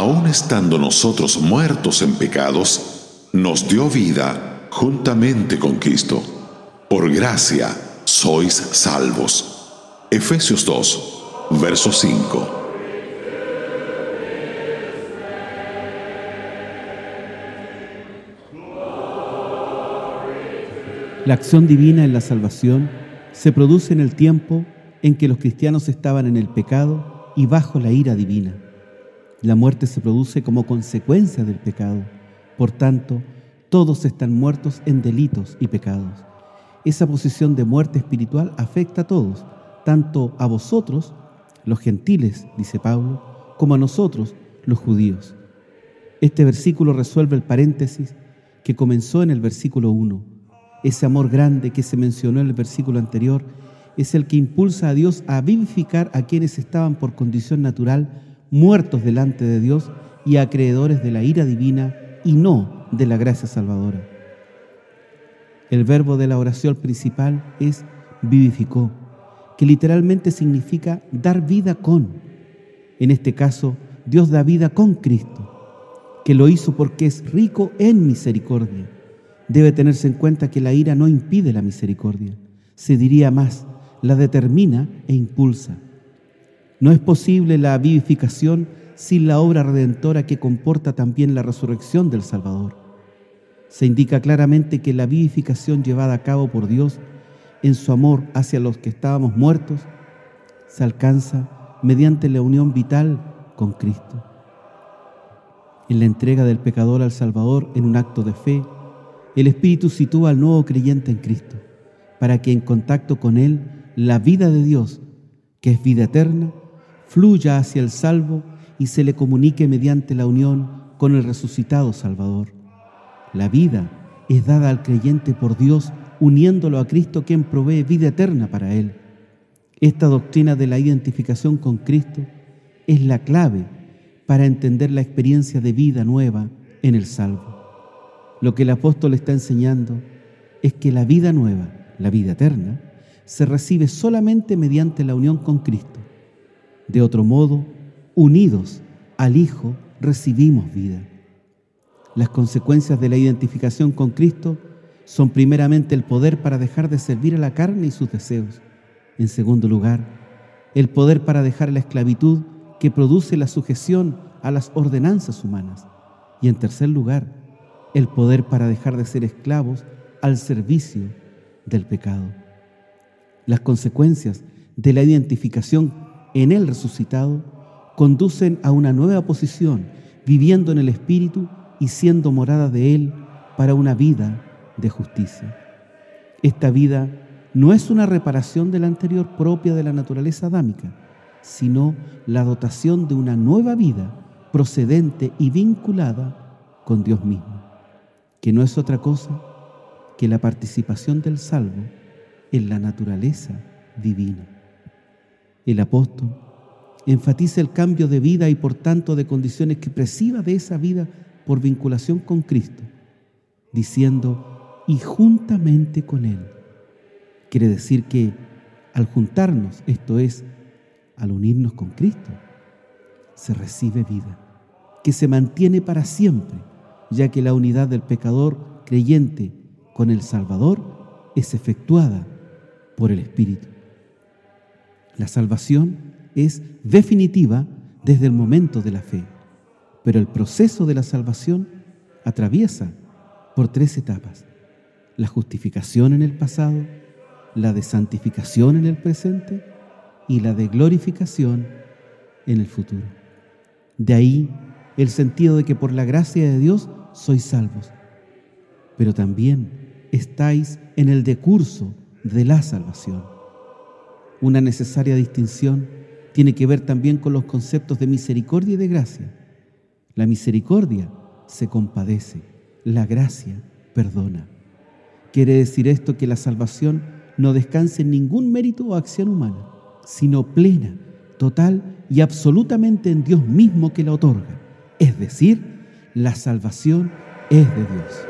estando nosotros muertos en pecados, nos dio vida juntamente con Cristo. Por gracia sois salvos. Efesios 2, verso 5. La acción divina en la salvación se produce en el tiempo en que los cristianos estaban en el pecado y bajo la ira divina. La muerte se produce como consecuencia del pecado. Por tanto, todos están muertos en delitos y pecados. Esa posición de muerte espiritual afecta a todos, tanto a vosotros, los gentiles, dice Pablo, como a nosotros, los judíos. Este versículo resuelve el paréntesis que comenzó en el versículo 1. Ese amor grande que se mencionó en el versículo anterior es el que impulsa a Dios a vivificar a quienes estaban por condición natural muertos delante de Dios y acreedores de la ira divina y no de la gracia salvadora. El verbo de la oración principal es vivificó, que literalmente significa dar vida con. En este caso, Dios da vida con Cristo, que lo hizo porque es rico en misericordia. Debe tenerse en cuenta que la ira no impide la misericordia, se diría más, la determina e impulsa. No es posible la vivificación sin la obra redentora que comporta también la resurrección del Salvador. Se indica claramente que la vivificación llevada a cabo por Dios en su amor hacia los que estábamos muertos se alcanza mediante la unión vital con Cristo. En la entrega del pecador al Salvador en un acto de fe, el Espíritu sitúa al nuevo creyente en Cristo, para que en contacto con Él la vida de Dios, que es vida eterna, fluya hacia el salvo y se le comunique mediante la unión con el resucitado Salvador. La vida es dada al creyente por Dios uniéndolo a Cristo quien provee vida eterna para él. Esta doctrina de la identificación con Cristo es la clave para entender la experiencia de vida nueva en el salvo. Lo que el apóstol está enseñando es que la vida nueva, la vida eterna, se recibe solamente mediante la unión con Cristo. De otro modo, unidos al Hijo, recibimos vida. Las consecuencias de la identificación con Cristo son primeramente el poder para dejar de servir a la carne y sus deseos. En segundo lugar, el poder para dejar la esclavitud que produce la sujeción a las ordenanzas humanas. Y en tercer lugar, el poder para dejar de ser esclavos al servicio del pecado. Las consecuencias de la identificación en el resucitado conducen a una nueva posición, viviendo en el Espíritu y siendo morada de Él para una vida de justicia. Esta vida no es una reparación de la anterior propia de la naturaleza adámica, sino la dotación de una nueva vida procedente y vinculada con Dios mismo, que no es otra cosa que la participación del salvo en la naturaleza divina. El apóstol enfatiza el cambio de vida y por tanto de condiciones que presiva de esa vida por vinculación con Cristo, diciendo, y juntamente con Él. Quiere decir que al juntarnos, esto es, al unirnos con Cristo, se recibe vida, que se mantiene para siempre, ya que la unidad del pecador creyente con el Salvador es efectuada por el Espíritu. La salvación es definitiva desde el momento de la fe, pero el proceso de la salvación atraviesa por tres etapas. La justificación en el pasado, la de santificación en el presente y la de glorificación en el futuro. De ahí el sentido de que por la gracia de Dios sois salvos, pero también estáis en el decurso de la salvación. Una necesaria distinción tiene que ver también con los conceptos de misericordia y de gracia. La misericordia se compadece, la gracia perdona. Quiere decir esto que la salvación no descansa en ningún mérito o acción humana, sino plena, total y absolutamente en Dios mismo que la otorga. Es decir, la salvación es de Dios.